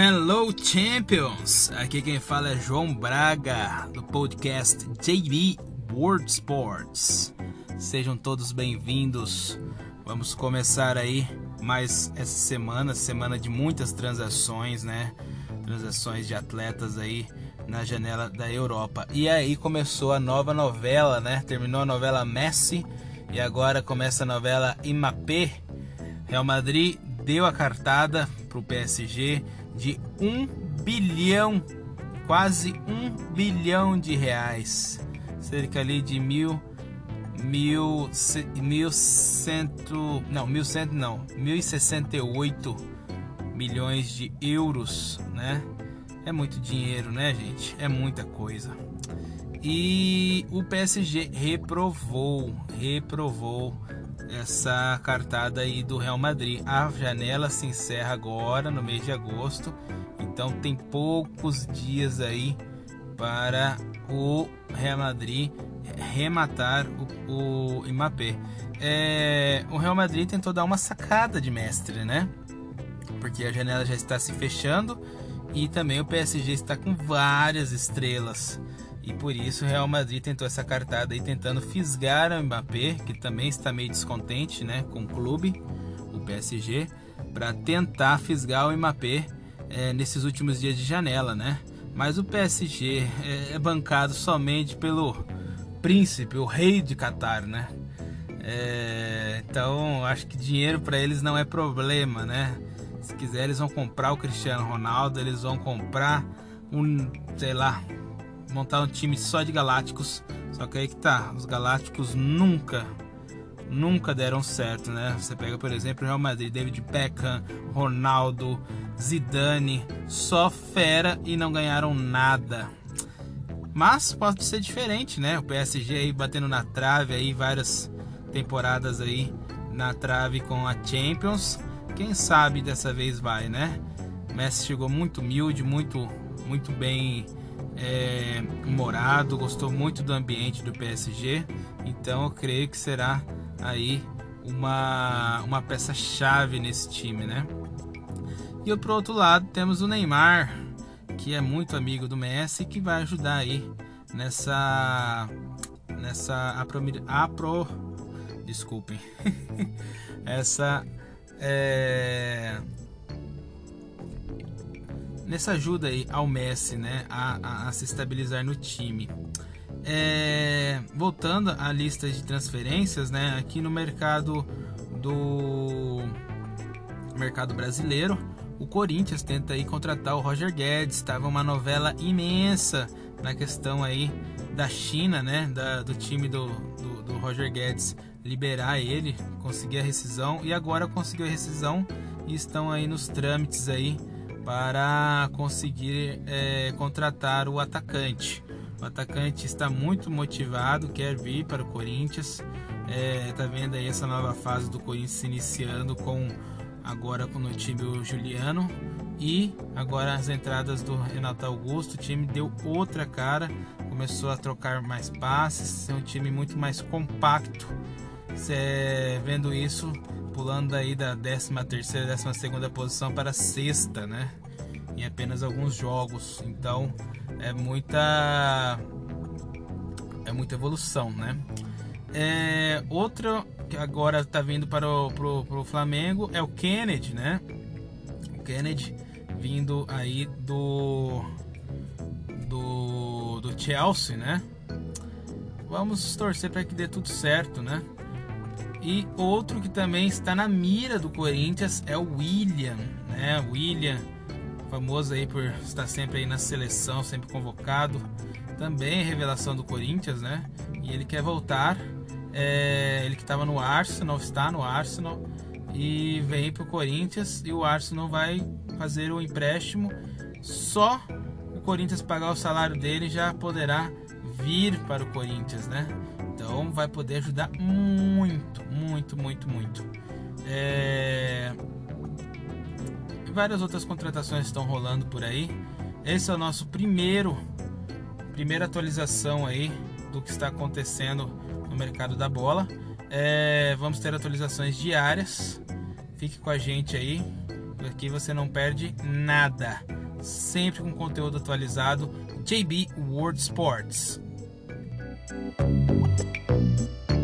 Hello Champions! Aqui quem fala é João Braga do podcast JB World Sports. Sejam todos bem-vindos. Vamos começar aí mais essa semana, semana de muitas transações, né? Transações de atletas aí na janela da Europa. E aí começou a nova novela, né? Terminou a novela Messi e agora começa a novela Imapé. Real Madrid deu a cartada para o PSG de um bilhão, quase um bilhão de reais, cerca ali de mil, mil, mil cento, não, mil cento não, mil e sessenta e oito milhões de euros, né? É muito dinheiro, né, gente? É muita coisa. E o PSG reprovou, reprovou essa cartada aí do Real Madrid. A janela se encerra agora no mês de agosto, então tem poucos dias aí para o Real Madrid rematar o, o Mbappé. É, o Real Madrid tentou dar uma sacada de mestre, né? Porque a janela já está se fechando e também o PSG está com várias estrelas. E por isso o Real Madrid tentou essa cartada aí tentando fisgar o Mbappé, que também está meio descontente, né, com o clube, o PSG, para tentar fisgar o Mbappé é, nesses últimos dias de janela, né? Mas o PSG é, é bancado somente pelo príncipe, o rei de Qatar, né? É, então acho que dinheiro para eles não é problema, né? Se quiser eles vão comprar o Cristiano Ronaldo, eles vão comprar um, sei lá, montar um time só de galácticos. Só que aí que tá, os galácticos nunca, nunca deram certo, né? Você pega, por exemplo, o Real Madrid, David Beckham, Ronaldo, Zidane, só fera e não ganharam nada. Mas pode ser diferente, né? O PSG aí batendo na trave aí várias temporadas aí na trave com a Champions. Quem sabe dessa vez vai, né? Messi chegou muito humilde, muito muito bem é, morado, gostou muito do ambiente do PSG, então eu creio que será aí uma, uma peça chave nesse time, né? E pro outro lado temos o Neymar, que é muito amigo do Messi, que vai ajudar aí nessa nessa apro, apro desculpem essa é, nessa ajuda aí ao Messi, né, a, a, a se estabilizar no time. É, voltando à lista de transferências, né, aqui no mercado do mercado brasileiro, o Corinthians tenta aí contratar o Roger Guedes. Estava uma novela imensa na questão aí da China, né, da, do time do, do, do Roger Guedes liberar ele, conseguir a rescisão e agora conseguiu a rescisão e estão aí nos trâmites aí para conseguir é, contratar o atacante. O atacante está muito motivado, quer vir para o Corinthians. É, tá vendo aí essa nova fase do Corinthians se iniciando com agora com o time o Juliano e agora as entradas do Renato Augusto. O time deu outra cara, começou a trocar mais passes, ser um time muito mais compacto. Cê, vendo isso, pulando aí da 13 terceira, 12 segunda posição para a sexta, né? Em apenas alguns jogos. Então é muita é muita evolução, né? É, outro que agora está vindo para o pro, pro Flamengo é o Kennedy, né? O Kennedy vindo aí do do, do Chelsea, né? Vamos torcer para que dê tudo certo, né? E outro que também está na mira do Corinthians é o William, né? William, famoso aí por estar sempre aí na seleção, sempre convocado. Também revelação do Corinthians, né? E ele quer voltar. É, ele que estava no Arsenal, está no Arsenal e vem para o Corinthians e o Arsenal vai fazer o empréstimo. Só o Corinthians pagar o salário dele já poderá vir para o Corinthians, né? Então vai poder ajudar muito, muito, muito, muito. É... Várias outras contratações estão rolando por aí. Esse é o nosso primeiro, primeira atualização aí do que está acontecendo no mercado da bola. É... Vamos ter atualizações diárias. Fique com a gente aí. aqui você não perde nada. Sempre com conteúdo atualizado. JB World Sports. Thank you.